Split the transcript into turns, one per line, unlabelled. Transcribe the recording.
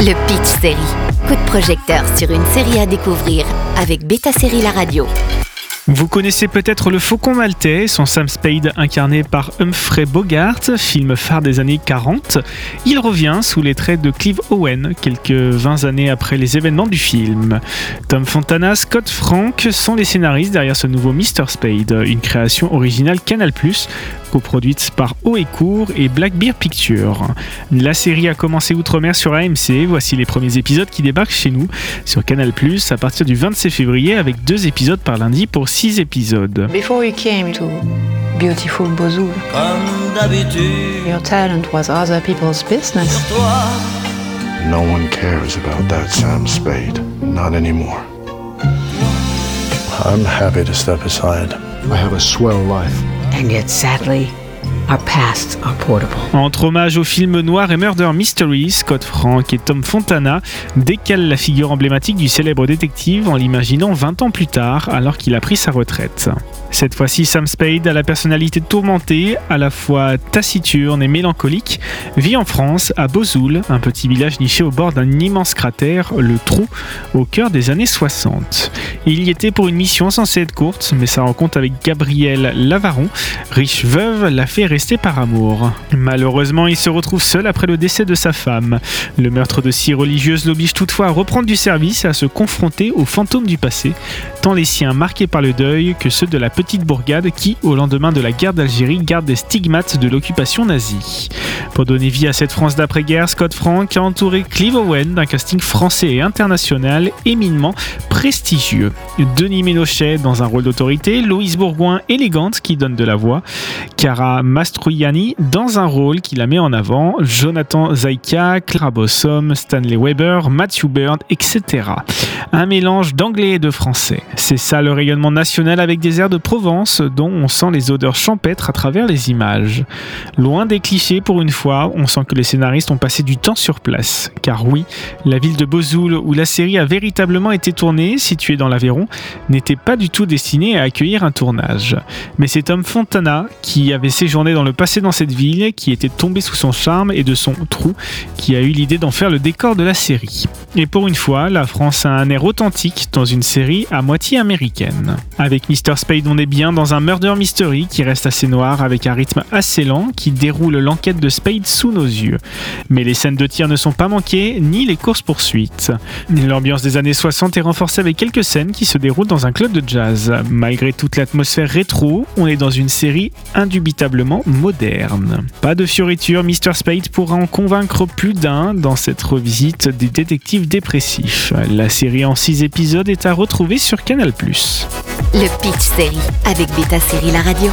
Le Pitch Série. Coup de projecteur sur une série à découvrir avec Beta Série La Radio.
Vous connaissez peut-être Le Faucon Maltais, son Sam Spade incarné par Humphrey Bogart, film phare des années 40. Il revient sous les traits de Clive Owen, quelques 20 années après les événements du film. Tom Fontana, Scott Frank sont les scénaristes derrière ce nouveau Mr. Spade, une création originale Canal+, coproduite par Haut et Court et Blackbeard Pictures. La série a commencé outre-mer sur AMC, voici les premiers épisodes qui débarquent chez nous sur Canal+, à partir du 26 février avec deux épisodes par lundi pour six épisodes.
Before you came to beautiful Bozul,
Comme d'habitude,
your talent was other people's business.
toi,
No one cares about that Sam Spade. Not anymore. I'm happy to step aside.
I have a swell life.
And yet, sadly, our pasts are portable.
Entre hommage au film noir et Murder Mystery, Scott Frank et Tom Fontana décalent la figure emblématique du célèbre détective en l'imaginant 20 ans plus tard, alors qu'il a pris sa retraite. Cette fois-ci, Sam Spade a la personnalité tourmentée, à la fois taciturne et mélancolique, vit en France, à Bozoul, un petit village niché au bord d'un immense cratère, le Trou, au cœur des années 60. Il y était pour une mission censée être courte, mais sa rencontre avec Gabrielle Lavaron, riche veuve, l'a fait rester par amour. Malheureusement, il se retrouve seul après le décès de sa femme. Le meurtre de six religieuses l'oblige toutefois à reprendre du service et à se confronter aux fantômes du passé, tant les siens marqués par le deuil que ceux de la petite bourgade qui, au lendemain de la guerre d'Algérie, garde des stigmates de l'occupation nazie. Pour donner vie à cette France d'après-guerre, Scott Frank a entouré Clive Owen d'un casting français et international éminemment prestigieux. Denis Ménochet dans un rôle d'autorité, Louise Bourgoin élégante qui donne de la voix, Cara Mastroianni dans un rôle qui la met en avant, Jonathan Zaika, Clara Bossom, Stanley Weber, Matthew Bird, etc. Un mélange d'anglais et de français. C'est ça le rayonnement national avec des airs de Provence dont on sent les odeurs champêtres à travers les images. Loin des clichés pour une fois, on sent que les scénaristes ont passé du temps sur place. Car oui, la ville de Bozoul où la série a véritablement été tournée, située dans l'Aveyron, n'était pas du tout destinée à accueillir un tournage. Mais c'est Tom Fontana qui avait séjourné dans le passé dans cette ville, qui était tombé sous son charme et de son trou, qui a eu l'idée d'en faire le décor de la série. Et pour une fois, la France a un air authentique dans une série à moitié américaine. Avec Mr. Spade, on est bien dans un murder mystery qui reste assez noir avec un rythme assez lent qui déroule l'enquête de Spade sous nos yeux. Mais les scènes de tir ne sont pas manquées, ni les courses-poursuites. L'ambiance des années 60 est renforcée avec quelques scènes qui se déroulent dans un club de jazz. Malgré toute l'atmosphère rétro, on est dans une série indubitablement moderne. Pas de fioriture, Mr. Spade pourra en convaincre plus d'un dans cette revisite des détectives dépressifs. La série en 6 épisodes est à retrouver sur Canal+.
Le Pitch Série avec Beta Série La Radio.